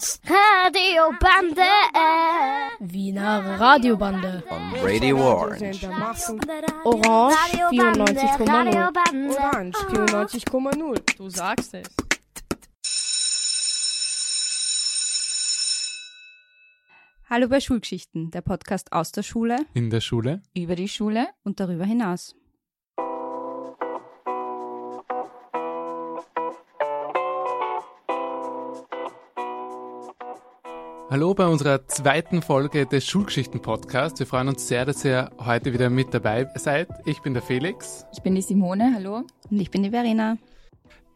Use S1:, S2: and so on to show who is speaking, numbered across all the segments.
S1: Radioband.
S2: Radiobande.
S1: Wiener Radiobande.
S3: On Radio Orange.
S1: Orange 94,0.
S4: Orange 94,0.
S5: Du sagst es.
S6: Hallo bei Schulgeschichten, der Podcast aus der Schule
S7: In der Schule?
S8: über die Schule.
S6: und darüber hinaus.
S7: Hallo bei unserer zweiten Folge des Schulgeschichten-Podcasts. Wir freuen uns sehr, dass ihr heute wieder mit dabei seid. Ich bin der Felix.
S8: Ich bin die Simone, hallo.
S6: Und ich bin die Verena.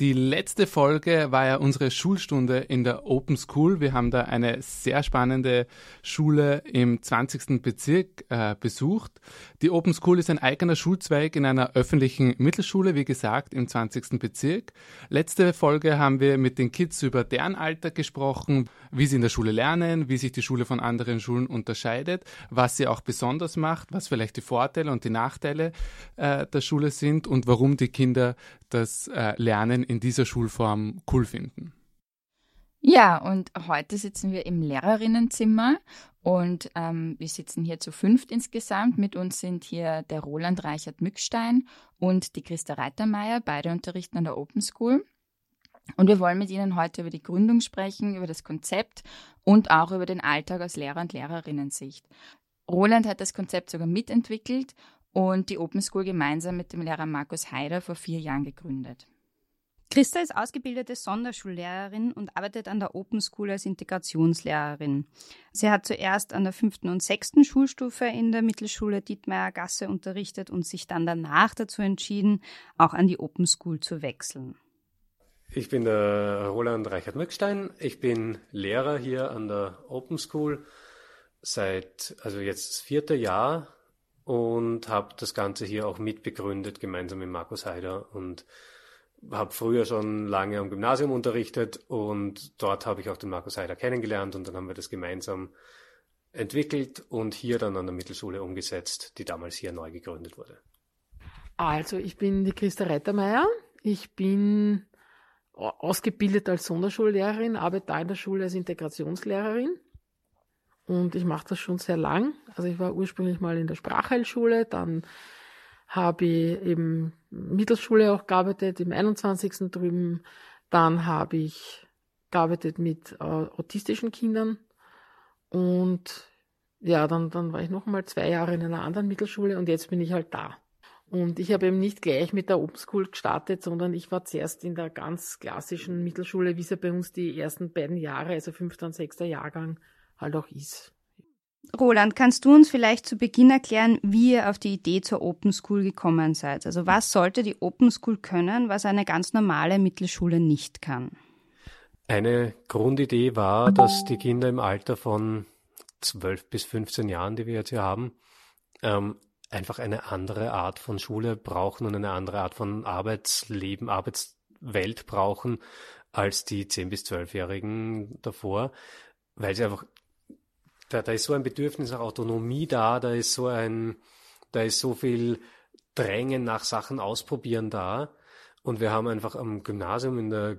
S7: Die letzte Folge war ja unsere Schulstunde in der Open School. Wir haben da eine sehr spannende Schule im 20. Bezirk äh, besucht. Die Open School ist ein eigener Schulzweig in einer öffentlichen Mittelschule, wie gesagt, im 20. Bezirk. Letzte Folge haben wir mit den Kids über deren Alter gesprochen, wie sie in der Schule lernen, wie sich die Schule von anderen Schulen unterscheidet, was sie auch besonders macht, was vielleicht die Vorteile und die Nachteile äh, der Schule sind und warum die Kinder das äh, Lernen in dieser Schulform cool finden.
S8: Ja, und heute sitzen wir im Lehrerinnenzimmer und ähm, wir sitzen hier zu fünft insgesamt. Mit uns sind hier der Roland Reichert Mückstein und die Christa Reitermeier, beide unterrichten an der Open School. Und wir wollen mit Ihnen heute über die Gründung sprechen, über das Konzept und auch über den Alltag aus Lehrer- und Lehrerinnensicht. Roland hat das Konzept sogar mitentwickelt und die Open School gemeinsam mit dem Lehrer Markus Haider vor vier Jahren gegründet.
S6: Christa ist ausgebildete Sonderschullehrerin und arbeitet an der Open School als Integrationslehrerin. Sie hat zuerst an der fünften und sechsten Schulstufe in der Mittelschule Dietmeier Gasse unterrichtet und sich dann danach dazu entschieden, auch an die Open School zu wechseln.
S9: Ich bin der Roland Reichert-Mückstein. Ich bin Lehrer hier an der Open School seit, also jetzt das vierte Jahr und habe das Ganze hier auch mitbegründet, gemeinsam mit Markus Heider und habe früher schon lange am Gymnasium unterrichtet und dort habe ich auch den Markus Heider kennengelernt und dann haben wir das gemeinsam entwickelt und hier dann an der Mittelschule umgesetzt, die damals hier neu gegründet wurde.
S5: Also, ich bin die Christa Reitermeier. Ich bin au- ausgebildet als Sonderschullehrerin, arbeite da in der Schule als Integrationslehrerin. Und ich mache das schon sehr lang. Also ich war ursprünglich mal in der Sprachheilschule, dann habe ich eben Mittelschule auch gearbeitet, im 21. drüben. Dann habe ich gearbeitet mit äh, autistischen Kindern. Und ja, dann, dann war ich noch mal zwei Jahre in einer anderen Mittelschule und jetzt bin ich halt da. Und ich habe eben nicht gleich mit der Open School gestartet, sondern ich war zuerst in der ganz klassischen Mittelschule, wie sie bei uns die ersten beiden Jahre, also fünfter und sechster Jahrgang, halt auch ist.
S6: Roland, kannst du uns vielleicht zu Beginn erklären, wie ihr auf die Idee zur Open School gekommen seid? Also was sollte die Open School können, was eine ganz normale Mittelschule nicht kann?
S9: Eine Grundidee war, dass die Kinder im Alter von 12 bis 15 Jahren, die wir jetzt hier haben, ähm, einfach eine andere Art von Schule brauchen und eine andere Art von Arbeitsleben, Arbeitswelt brauchen als die 10 bis 12-Jährigen davor, weil sie einfach, da, da ist so ein Bedürfnis nach Autonomie da, da ist so ein, da ist so viel Drängen nach Sachen ausprobieren da. Und wir haben einfach am Gymnasium in der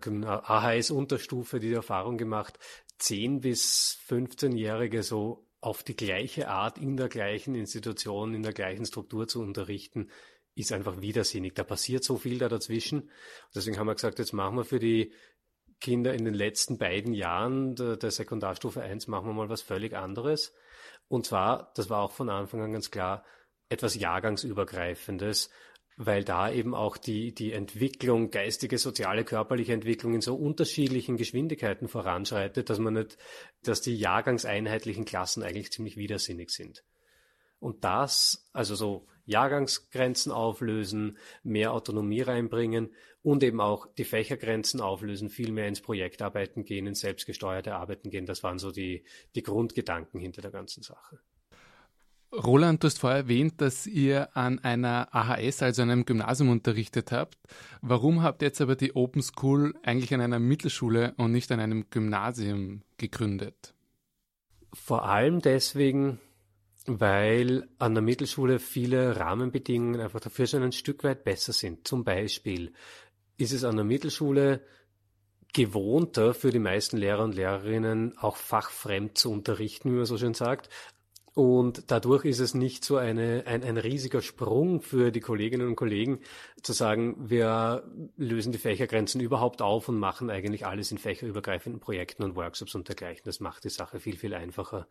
S9: AHS-Unterstufe die Erfahrung gemacht, 10 bis 15-Jährige so auf die gleiche Art in der gleichen Institution, in der gleichen Struktur zu unterrichten, ist einfach widersinnig. Da passiert so viel da dazwischen. Deswegen haben wir gesagt, jetzt machen wir für die Kinder in den letzten beiden Jahren der, der Sekundarstufe 1 machen wir mal was völlig anderes. Und zwar, das war auch von Anfang an ganz klar, etwas Jahrgangsübergreifendes, weil da eben auch die, die Entwicklung, geistige, soziale, körperliche Entwicklung in so unterschiedlichen Geschwindigkeiten voranschreitet, dass man nicht, dass die jahrgangseinheitlichen Klassen eigentlich ziemlich widersinnig sind. Und das, also so Jahrgangsgrenzen auflösen, mehr Autonomie reinbringen und eben auch die Fächergrenzen auflösen, viel mehr ins Projektarbeiten gehen, ins selbstgesteuerte Arbeiten gehen, das waren so die, die Grundgedanken hinter der ganzen Sache.
S7: Roland, du hast vorher erwähnt, dass ihr an einer AHS, also einem Gymnasium unterrichtet habt. Warum habt ihr jetzt aber die Open School eigentlich an einer Mittelschule und nicht an einem Gymnasium gegründet?
S9: Vor allem deswegen, weil an der Mittelschule viele Rahmenbedingungen einfach dafür schon ein Stück weit besser sind. Zum Beispiel ist es an der Mittelschule gewohnter für die meisten Lehrer und Lehrerinnen auch fachfremd zu unterrichten, wie man so schön sagt. Und dadurch ist es nicht so eine, ein, ein riesiger Sprung für die Kolleginnen und Kollegen zu sagen, wir lösen die Fächergrenzen überhaupt auf und machen eigentlich alles in fächerübergreifenden Projekten und Workshops und dergleichen. Das macht die Sache viel, viel einfacher.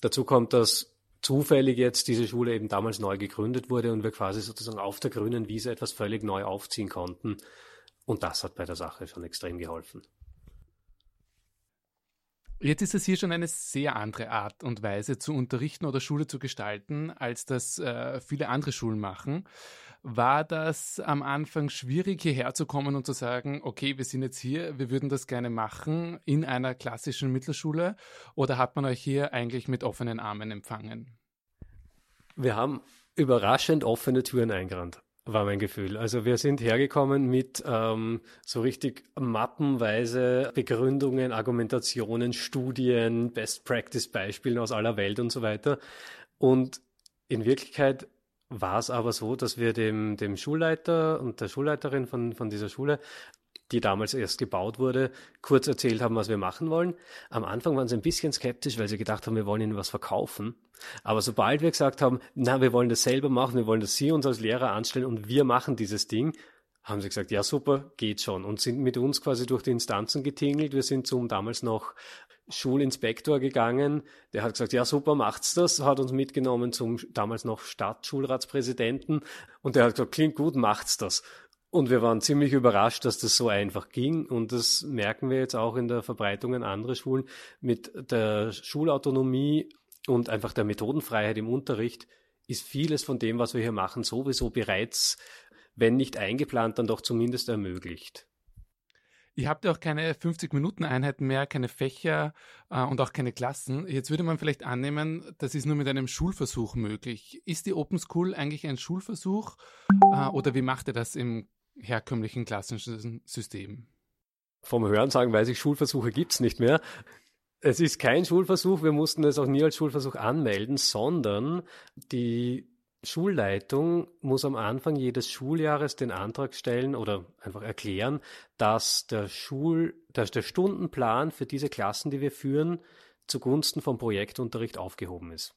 S9: Dazu kommt, dass zufällig jetzt diese Schule eben damals neu gegründet wurde und wir quasi sozusagen auf der grünen Wiese etwas völlig neu aufziehen konnten. Und das hat bei der Sache schon extrem geholfen.
S7: Jetzt ist es hier schon eine sehr andere Art und Weise zu unterrichten oder Schule zu gestalten, als das äh, viele andere Schulen machen. War das am Anfang schwierig, hierher zu kommen und zu sagen, okay, wir sind jetzt hier, wir würden das gerne machen in einer klassischen Mittelschule? Oder hat man euch hier eigentlich mit offenen Armen empfangen?
S9: Wir haben überraschend offene Türen eingerannt war mein Gefühl. Also wir sind hergekommen mit ähm, so richtig mappenweise Begründungen, Argumentationen, Studien, Best Practice Beispielen aus aller Welt und so weiter. Und in Wirklichkeit war es aber so, dass wir dem, dem Schulleiter und der Schulleiterin von, von dieser Schule die damals erst gebaut wurde, kurz erzählt haben, was wir machen wollen. Am Anfang waren sie ein bisschen skeptisch, weil sie gedacht haben, wir wollen ihnen was verkaufen. Aber sobald wir gesagt haben, na, wir wollen das selber machen, wir wollen, dass Sie uns als Lehrer anstellen und wir machen dieses Ding, haben sie gesagt, ja super, geht schon und sind mit uns quasi durch die Instanzen getingelt. Wir sind zum damals noch Schulinspektor gegangen, der hat gesagt, ja super, macht's das, hat uns mitgenommen zum damals noch Stadtschulratspräsidenten und der hat gesagt, klingt gut, macht's das. Und wir waren ziemlich überrascht, dass das so einfach ging. Und das merken wir jetzt auch in der Verbreitung an andere Schulen mit der Schulautonomie und einfach der Methodenfreiheit im Unterricht ist vieles von dem, was wir hier machen, sowieso bereits, wenn nicht eingeplant, dann doch zumindest ermöglicht.
S7: Ihr habt ja auch keine 50-Minuten-Einheiten mehr, keine Fächer äh, und auch keine Klassen. Jetzt würde man vielleicht annehmen, das ist nur mit einem Schulversuch möglich. Ist die Open School eigentlich ein Schulversuch äh, oder wie macht ihr das im herkömmlichen klassischen System?
S9: Vom Hörensagen weiß ich, Schulversuche gibt es nicht mehr. Es ist kein Schulversuch, wir mussten es auch nie als Schulversuch anmelden, sondern die Schulleitung muss am Anfang jedes Schuljahres den Antrag stellen oder einfach erklären, dass der Schul, dass der Stundenplan für diese Klassen, die wir führen, zugunsten vom Projektunterricht aufgehoben ist.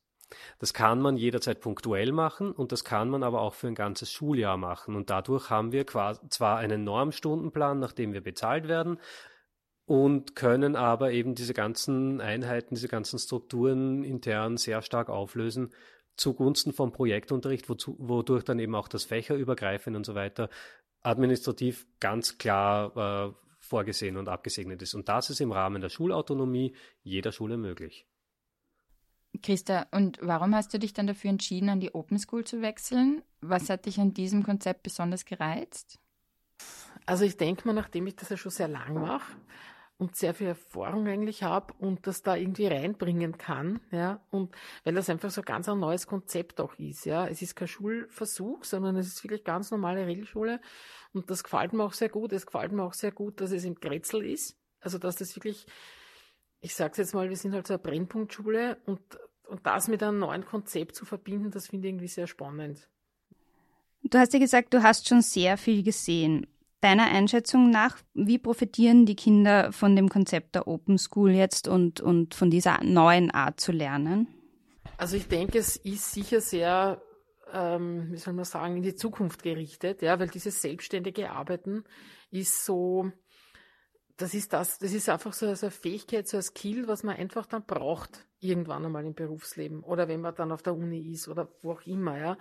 S9: Das kann man jederzeit punktuell machen und das kann man aber auch für ein ganzes Schuljahr machen. Und dadurch haben wir zwar einen Normstundenplan, nach dem wir bezahlt werden, und können aber eben diese ganzen Einheiten, diese ganzen Strukturen intern sehr stark auflösen zugunsten vom Projektunterricht, wozu, wodurch dann eben auch das Fächerübergreifend und so weiter administrativ ganz klar äh, vorgesehen und abgesegnet ist. Und das ist im Rahmen der Schulautonomie jeder Schule möglich.
S8: Christa, und warum hast du dich dann dafür entschieden, an die Open School zu wechseln? Was hat dich an diesem Konzept besonders gereizt?
S5: Also ich denke mal, nachdem ich das ja schon sehr lang mache und sehr viel Erfahrung eigentlich habe und das da irgendwie reinbringen kann, ja, und weil das einfach so ganz ein neues Konzept auch ist, ja. Es ist kein Schulversuch, sondern es ist wirklich ganz normale Regelschule und das gefällt mir auch sehr gut. Es gefällt mir auch sehr gut, dass es im Kretzel ist. Also dass das wirklich ich sage jetzt mal, wir sind halt so eine Brennpunktschule und, und das mit einem neuen Konzept zu verbinden, das finde ich irgendwie sehr spannend.
S6: Du hast ja gesagt, du hast schon sehr viel gesehen. Deiner Einschätzung nach, wie profitieren die Kinder von dem Konzept der Open School jetzt und, und von dieser neuen Art zu lernen?
S5: Also ich denke, es ist sicher sehr, ähm, wie soll man sagen, in die Zukunft gerichtet, ja, weil dieses selbstständige Arbeiten ist so, das ist das, das ist einfach so, so eine Fähigkeit, so ein Skill, was man einfach dann braucht, irgendwann einmal im Berufsleben oder wenn man dann auf der Uni ist oder wo auch immer, ja.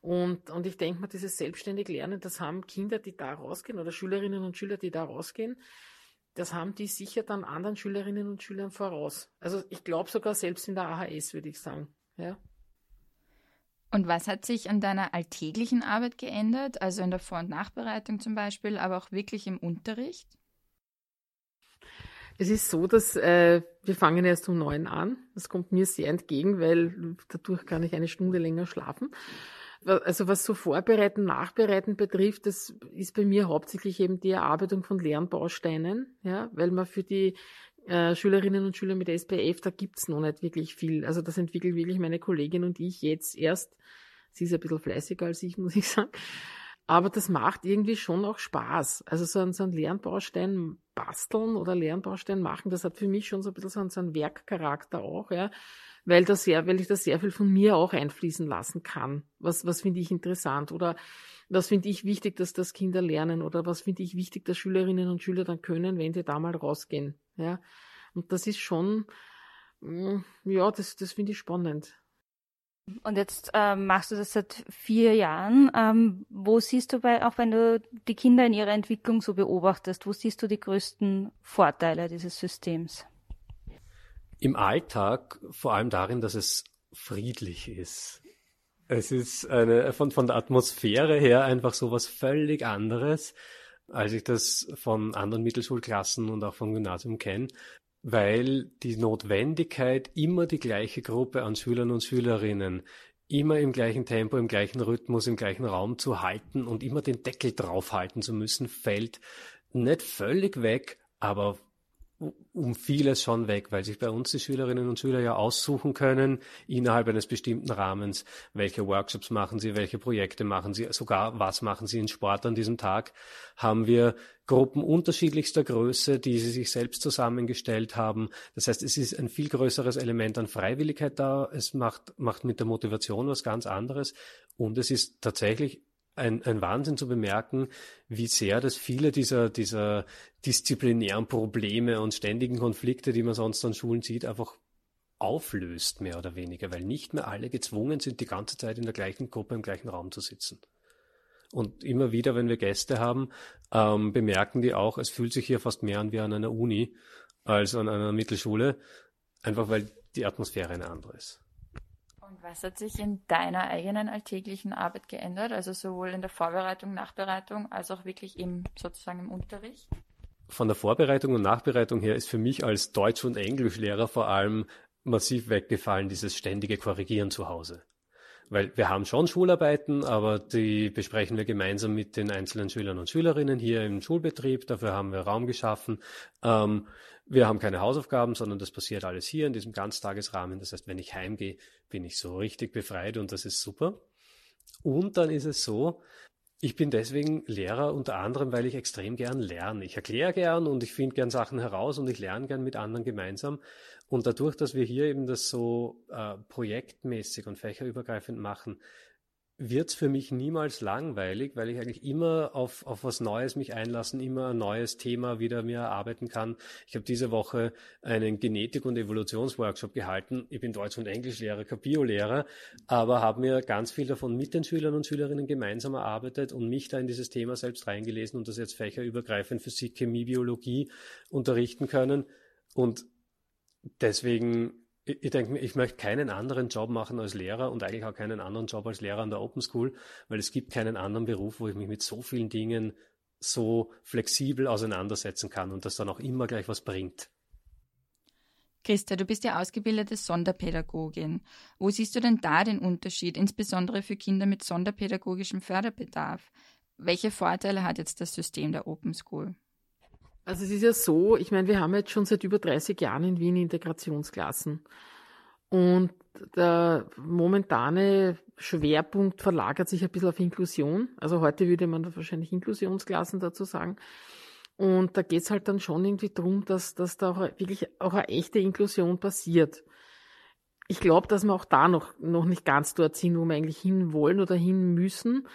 S5: Und, und ich denke mal, dieses selbstständig Lernen, das haben Kinder, die da rausgehen oder Schülerinnen und Schüler, die da rausgehen, das haben die sicher dann anderen Schülerinnen und Schülern voraus. Also ich glaube sogar selbst in der AHS, würde ich sagen, ja.
S8: Und was hat sich an deiner alltäglichen Arbeit geändert, also in der Vor- und Nachbereitung zum Beispiel, aber auch wirklich im Unterricht?
S5: Es ist so, dass äh, wir fangen erst um neun an. Das kommt mir sehr entgegen, weil dadurch kann ich eine Stunde länger schlafen. Also was so Vorbereiten, Nachbereiten betrifft, das ist bei mir hauptsächlich eben die Erarbeitung von Lernbausteinen, ja, weil man für die äh, Schülerinnen und Schüler mit SPF, da gibt's noch nicht wirklich viel. Also das entwickelt wirklich meine Kollegin und ich jetzt erst. Sie ist ein bisschen fleißiger als ich, muss ich sagen. Aber das macht irgendwie schon auch Spaß. Also so ein, so ein Lernbaustein basteln oder Lernbaustein machen, das hat für mich schon so ein bisschen so einen Werkcharakter auch, ja, weil das sehr, weil ich das sehr viel von mir auch einfließen lassen kann. Was, was finde ich interessant oder was finde ich wichtig, dass das Kinder lernen oder was finde ich wichtig, dass Schülerinnen und Schüler dann können, wenn sie da mal rausgehen, ja. Und das ist schon, mm, ja, das, das finde ich spannend.
S6: Und jetzt ähm, machst du das seit vier Jahren. Ähm, wo siehst du bei, auch wenn du die Kinder in ihrer Entwicklung so beobachtest, wo siehst du die größten Vorteile dieses Systems?
S9: Im Alltag vor allem darin, dass es friedlich ist. Es ist eine, von, von der Atmosphäre her einfach so was völlig anderes, als ich das von anderen Mittelschulklassen und auch vom Gymnasium kenne weil die Notwendigkeit, immer die gleiche Gruppe an Schülern und Schülerinnen immer im gleichen Tempo, im gleichen Rhythmus, im gleichen Raum zu halten und immer den Deckel draufhalten zu müssen, fällt nicht völlig weg, aber um vieles schon weg, weil sich bei uns die Schülerinnen und Schüler ja aussuchen können, innerhalb eines bestimmten Rahmens, welche Workshops machen sie, welche Projekte machen sie, sogar was machen sie in Sport an diesem Tag, haben wir Gruppen unterschiedlichster Größe, die sie sich selbst zusammengestellt haben. Das heißt, es ist ein viel größeres Element an Freiwilligkeit da, es macht, macht mit der Motivation was ganz anderes. Und es ist tatsächlich ein, ein Wahnsinn zu bemerken, wie sehr das viele dieser, dieser disziplinären Probleme und ständigen Konflikte, die man sonst an Schulen sieht, einfach auflöst, mehr oder weniger, weil nicht mehr alle gezwungen sind, die ganze Zeit in der gleichen Gruppe im gleichen Raum zu sitzen. Und immer wieder, wenn wir Gäste haben, ähm, bemerken die auch, es fühlt sich hier fast mehr an wie an einer Uni als an einer Mittelschule, einfach weil die Atmosphäre eine andere ist.
S8: Und was hat sich in deiner eigenen alltäglichen Arbeit geändert? Also sowohl in der Vorbereitung, Nachbereitung als auch wirklich im sozusagen im Unterricht?
S9: Von der Vorbereitung und Nachbereitung her ist für mich als Deutsch- und Englischlehrer vor allem massiv weggefallen, dieses ständige Korrigieren zu Hause. Weil wir haben schon Schularbeiten, aber die besprechen wir gemeinsam mit den einzelnen Schülern und Schülerinnen hier im Schulbetrieb. Dafür haben wir Raum geschaffen. Ähm, wir haben keine Hausaufgaben, sondern das passiert alles hier in diesem Ganztagesrahmen. Das heißt, wenn ich heimgehe, bin ich so richtig befreit und das ist super. Und dann ist es so, ich bin deswegen Lehrer unter anderem, weil ich extrem gern lerne. Ich erkläre gern und ich finde gern Sachen heraus und ich lerne gern mit anderen gemeinsam. Und dadurch, dass wir hier eben das so äh, projektmäßig und fächerübergreifend machen, wird's für mich niemals langweilig, weil ich eigentlich immer auf, auf was Neues mich einlassen, immer ein neues Thema wieder mir erarbeiten kann. Ich habe diese Woche einen Genetik- und Evolutionsworkshop gehalten. Ich bin Deutsch- und Englischlehrer, Biolehrer, aber habe mir ganz viel davon mit den Schülern und Schülerinnen gemeinsam erarbeitet und mich da in dieses Thema selbst reingelesen und das jetzt fächerübergreifend Physik, Chemie, Biologie unterrichten können. Und deswegen ich, ich denke mir, ich möchte keinen anderen Job machen als Lehrer und eigentlich auch keinen anderen Job als Lehrer an der Open School, weil es gibt keinen anderen Beruf, wo ich mich mit so vielen Dingen so flexibel auseinandersetzen kann und das dann auch immer gleich was bringt.
S8: Christa, du bist ja ausgebildete Sonderpädagogin. Wo siehst du denn da den Unterschied, insbesondere für Kinder mit sonderpädagogischem Förderbedarf? Welche Vorteile hat jetzt das System der Open School?
S5: Also es ist ja so, ich meine, wir haben jetzt schon seit über 30 Jahren in Wien Integrationsklassen. Und der momentane Schwerpunkt verlagert sich ein bisschen auf Inklusion. Also heute würde man wahrscheinlich Inklusionsklassen dazu sagen. Und da geht's halt dann schon irgendwie drum, dass, dass da auch wirklich auch eine echte Inklusion passiert. Ich glaube, dass wir auch da noch, noch nicht ganz dort sind, wo wir eigentlich hin wollen oder hin müssen.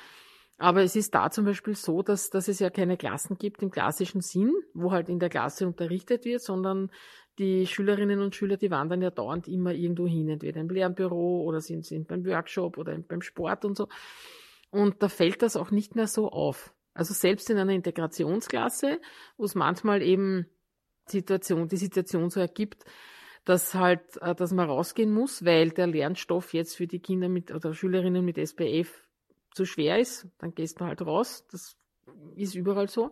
S5: Aber es ist da zum Beispiel so, dass, dass es ja keine Klassen gibt im klassischen Sinn, wo halt in der Klasse unterrichtet wird, sondern die Schülerinnen und Schüler, die wandern ja dauernd immer irgendwo hin, entweder im Lernbüro oder sind, sind beim Workshop oder beim Sport und so. Und da fällt das auch nicht mehr so auf. Also selbst in einer Integrationsklasse, wo es manchmal eben Situation, die Situation so ergibt, dass halt, äh, dass man rausgehen muss, weil der Lernstoff jetzt für die Kinder mit oder Schülerinnen mit SPF zu schwer ist, dann gehst du halt raus. Das ist überall so.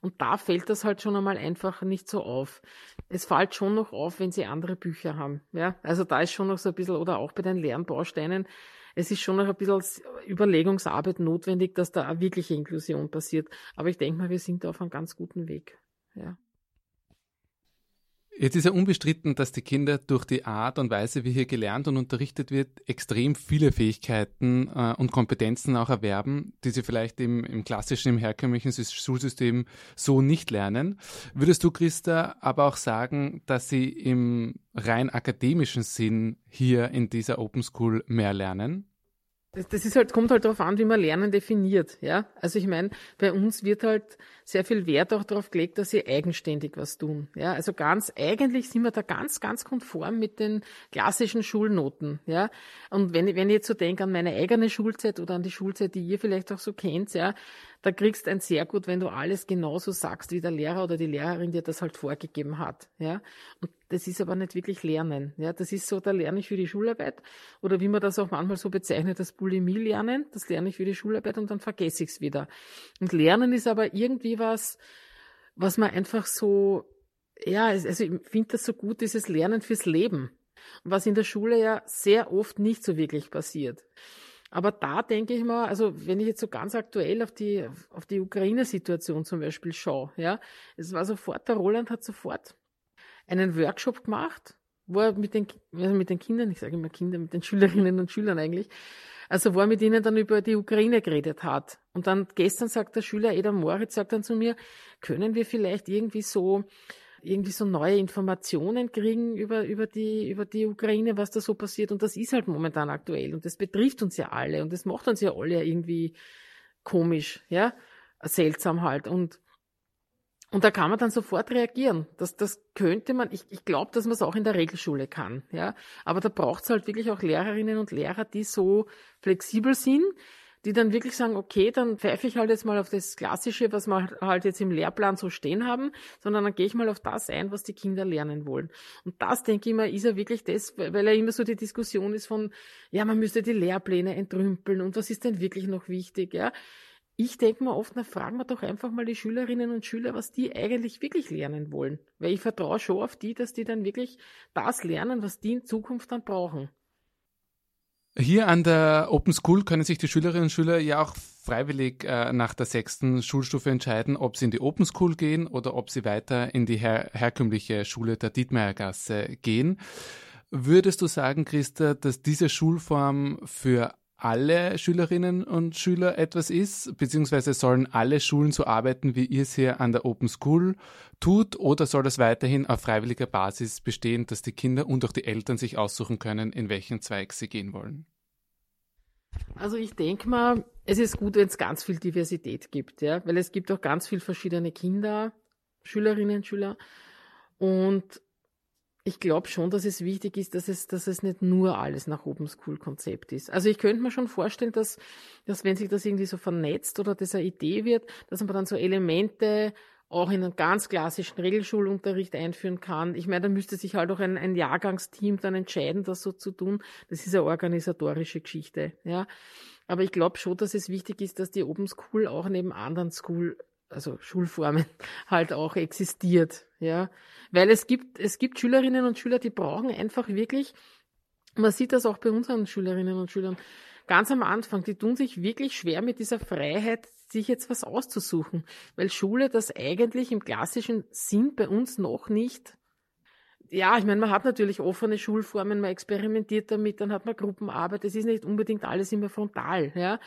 S5: Und da fällt das halt schon einmal einfach nicht so auf. Es fällt schon noch auf, wenn sie andere Bücher haben. Ja, also da ist schon noch so ein bisschen, oder auch bei den Lernbausteinen, es ist schon noch ein bisschen Überlegungsarbeit notwendig, dass da eine wirkliche Inklusion passiert. Aber ich denke mal, wir sind da auf einem ganz guten Weg. Ja.
S7: Jetzt ist ja unbestritten, dass die Kinder durch die Art und Weise, wie hier gelernt und unterrichtet wird, extrem viele Fähigkeiten äh, und Kompetenzen auch erwerben, die sie vielleicht im, im klassischen, im herkömmlichen Schulsystem so nicht lernen. Würdest du, Christa, aber auch sagen, dass sie im rein akademischen Sinn hier in dieser Open School mehr lernen?
S5: Das, ist halt, kommt halt darauf an, wie man Lernen definiert, ja. Also ich meine, bei uns wird halt sehr viel Wert auch darauf gelegt, dass sie eigenständig was tun, ja. Also ganz, eigentlich sind wir da ganz, ganz konform mit den klassischen Schulnoten, ja. Und wenn, wenn ich jetzt so denke an meine eigene Schulzeit oder an die Schulzeit, die ihr vielleicht auch so kennt, ja, da kriegst ein sehr gut, wenn du alles genauso sagst, wie der Lehrer oder die Lehrerin dir das halt vorgegeben hat, ja. Und das ist aber nicht wirklich Lernen, ja. Das ist so, da lerne ich für die Schularbeit oder wie man das auch manchmal so bezeichnet, das Bulimie lernen, das lerne ich für die Schularbeit und dann vergesse ich es wieder. Und Lernen ist aber irgendwie was, was man einfach so, ja, also ich finde das so gut, dieses Lernen fürs Leben. Was in der Schule ja sehr oft nicht so wirklich passiert. Aber da denke ich mal, also wenn ich jetzt so ganz aktuell auf die, auf die Ukraine-Situation zum Beispiel schaue, ja, es war sofort, der Roland hat sofort einen Workshop gemacht, wo er mit den, also mit den Kindern, ich sage immer Kinder, mit den Schülerinnen und Schülern eigentlich, also wo er mit ihnen dann über die Ukraine geredet hat. Und dann gestern sagt der Schüler Eda Moritz, sagt dann zu mir, können wir vielleicht irgendwie so irgendwie so neue Informationen kriegen über, über, die, über die Ukraine, was da so passiert. Und das ist halt momentan aktuell. Und das betrifft uns ja alle. Und das macht uns ja alle irgendwie komisch, ja, seltsam halt. Und, und da kann man dann sofort reagieren. Das, das könnte man, ich, ich glaube, dass man es auch in der Regelschule kann, ja. Aber da braucht es halt wirklich auch Lehrerinnen und Lehrer, die so flexibel sind, die dann wirklich sagen, okay, dann pfeife ich halt jetzt mal auf das Klassische, was wir halt jetzt im Lehrplan so stehen haben, sondern dann gehe ich mal auf das ein, was die Kinder lernen wollen. Und das, denke ich mal, ist ja wirklich das, weil ja immer so die Diskussion ist von, ja, man müsste die Lehrpläne entrümpeln und was ist denn wirklich noch wichtig, ja. Ich denke mir oft, na, fragen wir doch einfach mal die Schülerinnen und Schüler, was die eigentlich wirklich lernen wollen. Weil ich vertraue schon auf die, dass die dann wirklich das lernen, was die in Zukunft dann brauchen.
S7: Hier an der Open School können sich die Schülerinnen und Schüler ja auch freiwillig äh, nach der sechsten Schulstufe entscheiden, ob sie in die Open School gehen oder ob sie weiter in die her herkömmliche Schule der Dietmeiergasse gehen. Würdest du sagen, Christa, dass diese Schulform für alle Schülerinnen und Schüler etwas ist, beziehungsweise sollen alle Schulen so arbeiten, wie ihr es hier an der Open School tut, oder soll das weiterhin auf freiwilliger Basis bestehen, dass die Kinder und auch die Eltern sich aussuchen können, in welchen Zweig sie gehen wollen?
S5: Also ich denke mal, es ist gut, wenn es ganz viel Diversität gibt, ja, weil es gibt auch ganz viele verschiedene Kinder, Schülerinnen, Schüler und ich glaube schon, dass es wichtig ist, dass es, dass es nicht nur alles nach Open School Konzept ist. Also ich könnte mir schon vorstellen, dass, dass wenn sich das irgendwie so vernetzt oder das eine Idee wird, dass man dann so Elemente auch in einen ganz klassischen Regelschulunterricht einführen kann. Ich meine, da müsste sich halt auch ein, ein Jahrgangsteam dann entscheiden, das so zu tun. Das ist eine organisatorische Geschichte, ja. Aber ich glaube schon, dass es wichtig ist, dass die Open School auch neben anderen School also Schulformen halt auch existiert, ja. Weil es gibt, es gibt Schülerinnen und Schüler, die brauchen einfach wirklich, man sieht das auch bei unseren Schülerinnen und Schülern, ganz am Anfang, die tun sich wirklich schwer mit dieser Freiheit, sich jetzt was auszusuchen, weil Schule das eigentlich im klassischen Sinn bei uns noch nicht ja, ich meine, man hat natürlich offene Schulformen, man experimentiert damit, dann hat man Gruppenarbeit. Es ist nicht unbedingt alles immer frontal, ja.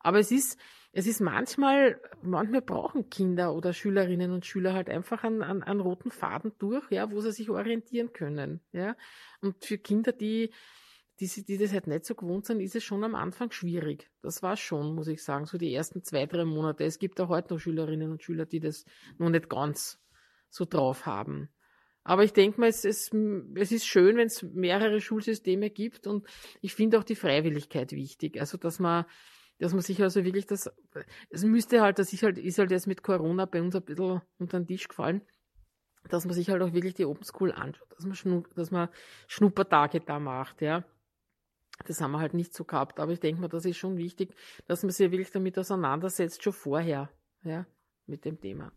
S5: Aber es ist, es ist manchmal, manchmal brauchen Kinder oder Schülerinnen und Schüler halt einfach einen, einen, einen roten Faden durch, ja, wo sie sich orientieren können, ja. Und für Kinder, die, die, die das halt nicht so gewohnt sind, ist es schon am Anfang schwierig. Das war schon, muss ich sagen, so die ersten zwei, drei Monate. Es gibt auch heute noch Schülerinnen und Schüler, die das noch nicht ganz so drauf haben. Aber ich denke mal, es, es, es ist schön, wenn es mehrere Schulsysteme gibt und ich finde auch die Freiwilligkeit wichtig. Also, dass man dass man sich also wirklich das, es müsste halt, das ist halt, ist halt jetzt mit Corona bei uns ein bisschen unter den Tisch gefallen, dass man sich halt auch wirklich die Open School anschaut, dass man, schnu dass man Schnuppertage da macht, ja. Das haben wir halt nicht so gehabt, aber ich denke mal, das ist schon wichtig, dass man sich wirklich damit auseinandersetzt, schon vorher, ja, mit dem Thema.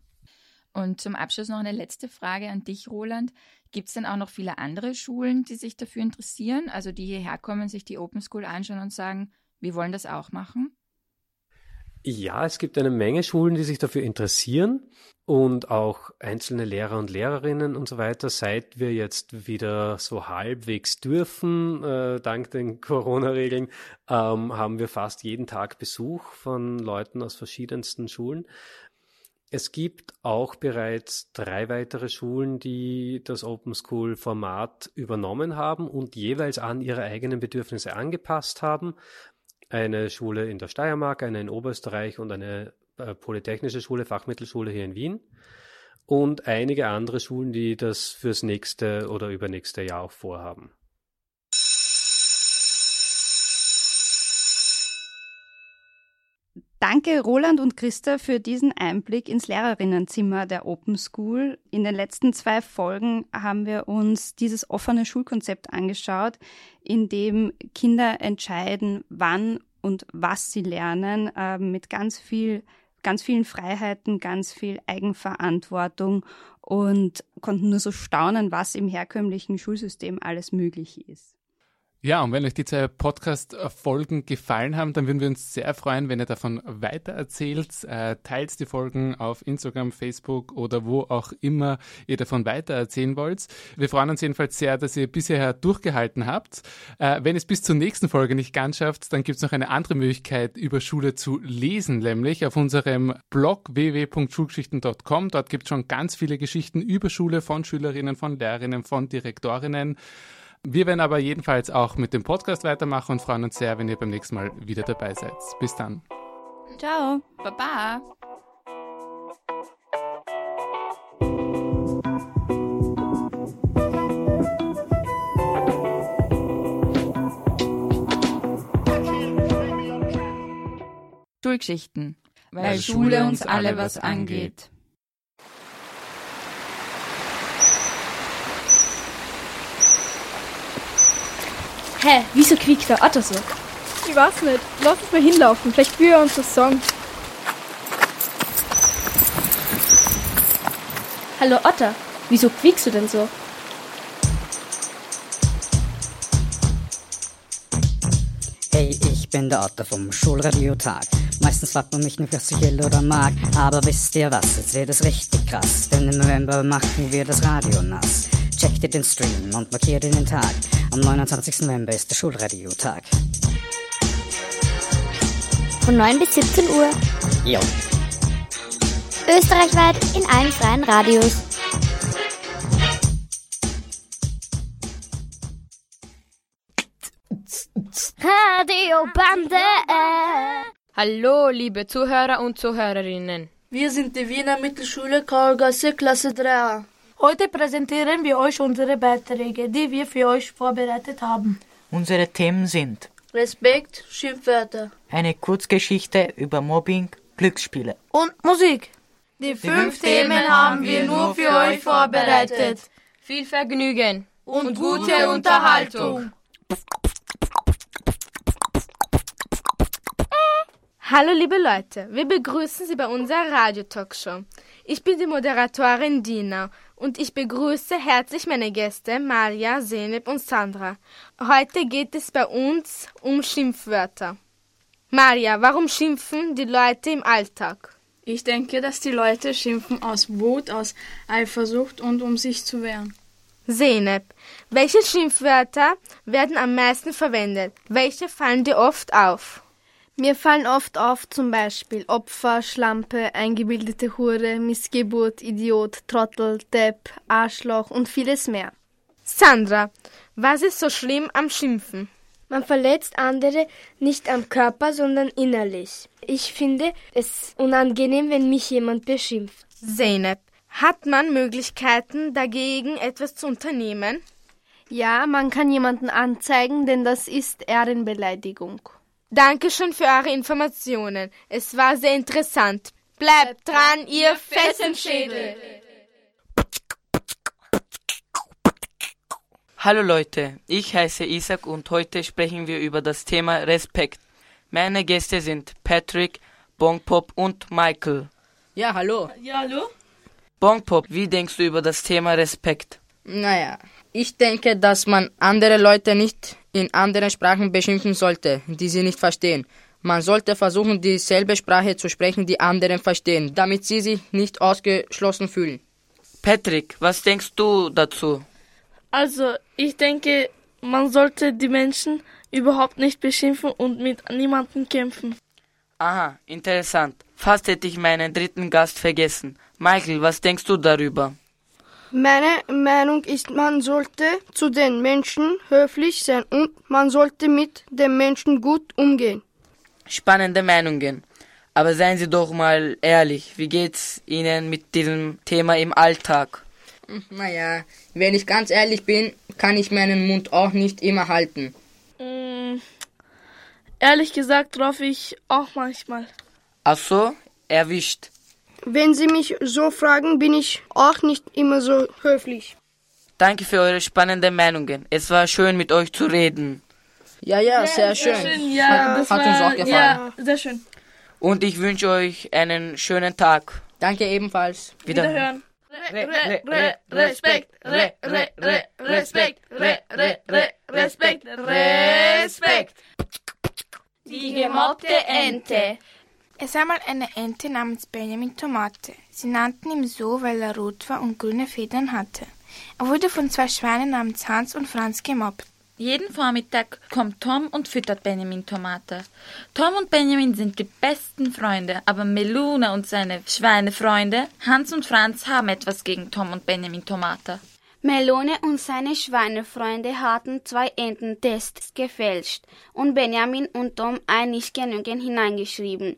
S8: Und zum Abschluss noch eine letzte Frage an dich, Roland. Gibt es denn auch noch viele andere Schulen, die sich dafür interessieren, also die hierher kommen, sich die Open School anschauen und sagen, wir wollen das auch machen?
S9: Ja, es gibt eine Menge Schulen, die sich dafür interessieren und auch einzelne Lehrer und Lehrerinnen und so weiter. Seit wir jetzt wieder so halbwegs dürfen, äh, dank den Corona-Regeln, ähm, haben wir fast jeden Tag Besuch von Leuten aus verschiedensten Schulen. Es gibt auch bereits drei weitere Schulen, die das Open School Format übernommen haben und jeweils an ihre eigenen Bedürfnisse angepasst haben. Eine Schule in der Steiermark, eine in Oberösterreich und eine äh, Polytechnische Schule, Fachmittelschule hier in Wien und einige andere Schulen, die das fürs nächste oder übernächste Jahr auch vorhaben.
S6: Danke Roland und Christa für diesen Einblick ins Lehrerinnenzimmer der Open School. In den letzten zwei Folgen haben wir uns dieses offene Schulkonzept angeschaut, in dem Kinder entscheiden, wann und was sie lernen, äh, mit ganz viel ganz vielen Freiheiten, ganz viel Eigenverantwortung und konnten nur so staunen, was im herkömmlichen Schulsystem alles möglich ist.
S7: Ja, und wenn euch die zwei Podcast-Folgen gefallen haben, dann würden wir uns sehr freuen, wenn ihr davon weitererzählt. Äh, teilt die Folgen auf Instagram, Facebook oder wo auch immer ihr davon weitererzählen wollt. Wir freuen uns jedenfalls sehr, dass ihr bisher durchgehalten habt. Äh, wenn es bis zur nächsten Folge nicht ganz schafft, dann gibt es noch eine andere Möglichkeit, über Schule zu lesen, nämlich auf unserem Blog www.schulgeschichten.com. Dort gibt es schon ganz viele Geschichten über Schule von Schülerinnen, von Lehrerinnen, von Direktorinnen. Wir werden aber jedenfalls auch mit dem Podcast weitermachen und freuen uns sehr, wenn ihr beim nächsten Mal wieder dabei seid. Bis dann.
S6: Ciao.
S8: Baba. Schulgeschichten. Weil, Weil Schule uns alle was angeht.
S1: Hä, wieso quiekt der Otto so?
S4: Ich weiß nicht. Lass uns mal hinlaufen. Vielleicht führt er uns das Song.
S1: Hallo Otter, wieso quiekst du denn so?
S2: Hey, ich bin der Otter vom Schulradiotag. Meistens fragt man mich nicht, was ich will oder mag. Aber wisst ihr was, jetzt wird es richtig krass. Denn im November machen wir das Radio nass. Checkt ihr den Stream und markiert ihr den Tag. Am 29. November ist der Schulradiotag.
S3: Von 9 bis 17 Uhr.
S2: Jo.
S3: Österreichweit in allen freien Radios. Radiobande.
S10: Hallo, liebe Zuhörer und Zuhörerinnen.
S11: Wir sind die Wiener Mittelschule Karlgasse Klasse 3a. Heute präsentieren wir euch unsere Beiträge, die wir für euch vorbereitet haben.
S12: Unsere Themen sind
S11: Respekt, Schimpfwörter,
S12: eine Kurzgeschichte über Mobbing, Glücksspiele
S11: und Musik. Die fünf Themen haben wir nur für euch vorbereitet.
S10: Viel Vergnügen
S11: und gute Unterhaltung.
S13: Hallo liebe Leute, wir begrüßen Sie bei unserer Radio-Talkshow. Ich bin die Moderatorin Dina und ich begrüße herzlich meine Gäste Maria, Seneb und Sandra. Heute geht es bei uns um Schimpfwörter. Maria, warum schimpfen die Leute im Alltag?
S14: Ich denke, dass die Leute schimpfen aus Wut, aus Eifersucht und um sich zu wehren.
S13: Seneb, welche Schimpfwörter werden am meisten verwendet? Welche fallen dir oft auf?
S15: Mir fallen oft auf zum Beispiel Opfer, Schlampe, eingebildete Hure, Missgeburt, Idiot, Trottel, Depp, Arschloch und vieles mehr.
S13: Sandra, was ist so schlimm am Schimpfen?
S16: Man verletzt andere nicht am Körper, sondern innerlich. Ich finde es unangenehm, wenn mich jemand beschimpft.
S13: Zeynep, hat man Möglichkeiten dagegen etwas zu unternehmen?
S15: Ja, man kann jemanden anzeigen, denn das ist Ehrenbeleidigung.
S13: Dankeschön für eure Informationen. Es war sehr interessant. Bleibt dran, ihr Fessenschädel.
S17: Hallo Leute, ich heiße Isaac und heute sprechen wir über das Thema Respekt. Meine Gäste sind Patrick, Bongpop und Michael.
S18: Ja, hallo.
S11: Ja, hallo.
S17: Bongpop, wie denkst du über das Thema Respekt?
S18: Naja, ich denke, dass man andere Leute nicht in anderen Sprachen beschimpfen sollte, die sie nicht verstehen. Man sollte versuchen, dieselbe Sprache zu sprechen, die anderen verstehen, damit sie sich nicht ausgeschlossen fühlen.
S17: Patrick, was denkst du dazu?
S11: Also, ich denke, man sollte die Menschen überhaupt nicht beschimpfen und mit niemandem kämpfen.
S17: Aha, interessant. Fast hätte ich meinen dritten Gast vergessen. Michael, was denkst du darüber?
S19: Meine Meinung ist, man sollte zu den Menschen höflich sein und man sollte mit den Menschen gut umgehen.
S17: Spannende Meinungen. Aber seien Sie doch mal ehrlich, wie geht's Ihnen mit diesem Thema im Alltag?
S18: Naja, wenn ich ganz ehrlich bin, kann ich meinen Mund auch nicht immer halten.
S11: Mm, ehrlich gesagt drauf ich auch manchmal.
S17: Ach so, erwischt.
S19: Wenn Sie mich so fragen, bin ich auch nicht immer so höflich.
S17: Danke für eure spannenden Meinungen. Es war schön mit euch zu reden.
S18: Ja, ja, sehr, sehr schön.
S11: schön. Ja, das
S18: Hat
S11: war,
S18: uns auch gefallen.
S11: Ja, sehr schön.
S17: Und ich wünsche euch einen schönen Tag.
S18: Danke ebenfalls.
S17: Wiederhören.
S11: Re, re, re, Respekt, re, re, re, Respekt, re, re, re, Respekt, Respekt.
S13: Die gemobbte Ente. Es war mal eine Ente namens Benjamin Tomate. Sie nannten ihn so, weil er rot war und grüne Federn hatte. Er wurde von zwei Schweinen namens Hans und Franz gemobbt.
S20: Jeden Vormittag kommt Tom und füttert Benjamin Tomate. Tom und Benjamin sind die besten Freunde, aber Meluna und seine Schweinefreunde, Hans und Franz, haben etwas gegen Tom und Benjamin Tomate.
S3: Melone und seine Schweinefreunde hatten zwei Ententests gefälscht und Benjamin und Tom ein nicht genügend hineingeschrieben.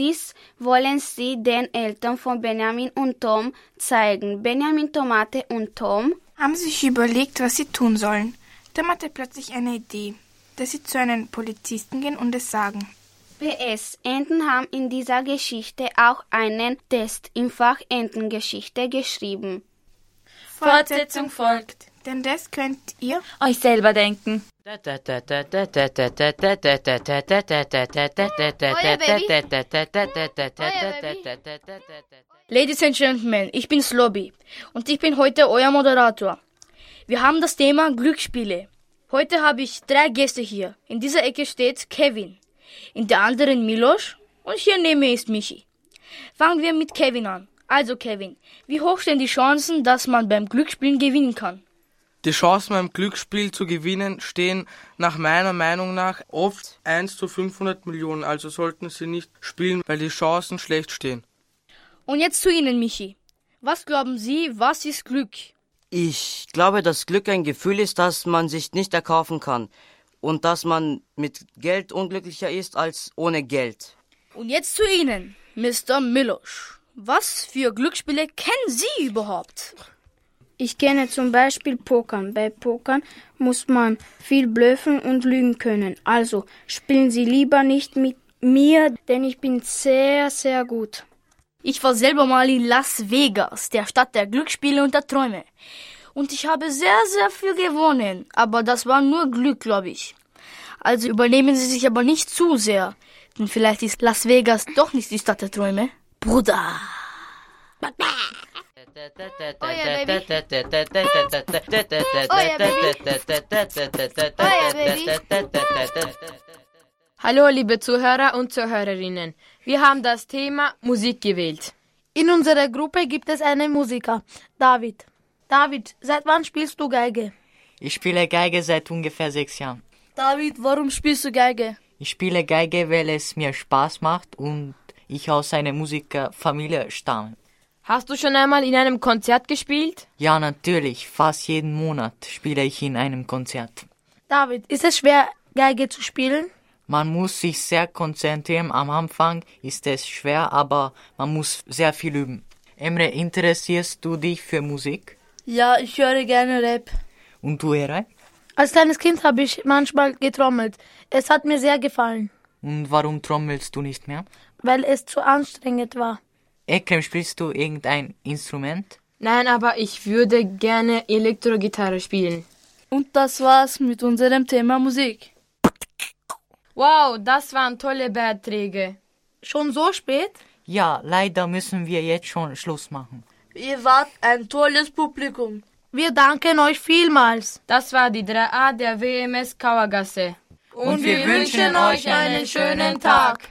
S3: Dies wollen sie den Eltern von Benjamin und Tom zeigen. Benjamin, Tomate und Tom
S13: haben sich überlegt, was sie tun sollen. Tom hatte plötzlich eine Idee, dass sie zu einem Polizisten gehen und es sagen.
S3: PS. Enten haben in dieser Geschichte auch einen Test im Fach Entengeschichte geschrieben.
S13: Fortsetzung folgt, denn das könnt ihr
S20: euch selber denken.
S21: Ladies and Gentlemen, ich bin Slobby und ich bin heute euer Moderator. Wir haben das Thema Glücksspiele. Heute habe ich drei Gäste hier. In dieser Ecke steht Kevin, in der anderen Milos und hier neben mir ist Michi. Fangen wir mit Kevin an. Also Kevin, wie hoch stehen die Chancen, dass man beim Glücksspielen gewinnen kann?
S22: Die Chancen beim Glücksspiel zu gewinnen stehen nach meiner Meinung nach oft 1 zu 500 Millionen, also sollten Sie nicht spielen, weil die Chancen schlecht stehen.
S21: Und jetzt zu Ihnen, Michi. Was glauben Sie, was ist Glück?
S23: Ich glaube, dass Glück ein Gefühl ist, das man sich nicht erkaufen kann und dass man mit Geld unglücklicher ist als ohne Geld.
S21: Und jetzt zu Ihnen, Mr. Milosch. Was für Glücksspiele kennen Sie überhaupt?
S16: Ich kenne zum Beispiel Pokern. Bei Pokern muss man viel blöffen und lügen können. Also spielen Sie lieber nicht mit mir, denn ich bin sehr, sehr gut.
S21: Ich war selber mal in Las Vegas, der Stadt der Glücksspiele und der Träume. Und ich habe sehr, sehr viel gewonnen. Aber das war nur Glück, glaube ich. Also übernehmen Sie sich aber nicht zu sehr. Denn vielleicht ist Las Vegas doch nicht die Stadt der Träume. Bruder.
S13: Hallo, liebe Zuhörer und Zuhörerinnen. Wir haben das Thema Musik gewählt.
S11: In unserer Gruppe gibt es einen Musiker, David. David, seit wann spielst du Geige?
S12: Ich spiele Geige seit ungefähr sechs Jahren.
S11: David, warum spielst du Geige?
S12: Ich spiele Geige, weil es mir Spaß macht und ich aus einer Musikerfamilie stamme.
S10: Hast du schon einmal in einem Konzert gespielt?
S12: Ja, natürlich. Fast jeden Monat spiele ich in einem Konzert.
S11: David, ist es schwer, Geige zu spielen?
S12: Man muss sich sehr konzentrieren. Am Anfang ist es schwer, aber man muss sehr viel üben. Emre, interessierst du dich für Musik?
S11: Ja, ich höre gerne Rap.
S12: Und du, Eray?
S11: Als kleines Kind habe ich manchmal getrommelt. Es hat mir sehr gefallen.
S12: Und warum trommelst du nicht mehr?
S11: Weil es zu anstrengend war.
S12: Ekrem, spielst du irgendein Instrument?
S10: Nein, aber ich würde gerne Elektrogitarre spielen.
S11: Und das war's mit unserem Thema Musik.
S10: Wow, das waren tolle Beiträge.
S11: Schon so spät?
S12: Ja, leider müssen wir jetzt schon Schluss machen.
S11: Ihr wart ein tolles Publikum. Wir danken euch vielmals.
S10: Das war die 3a der WMS Kauergasse. Und wir wünschen euch einen schönen Tag.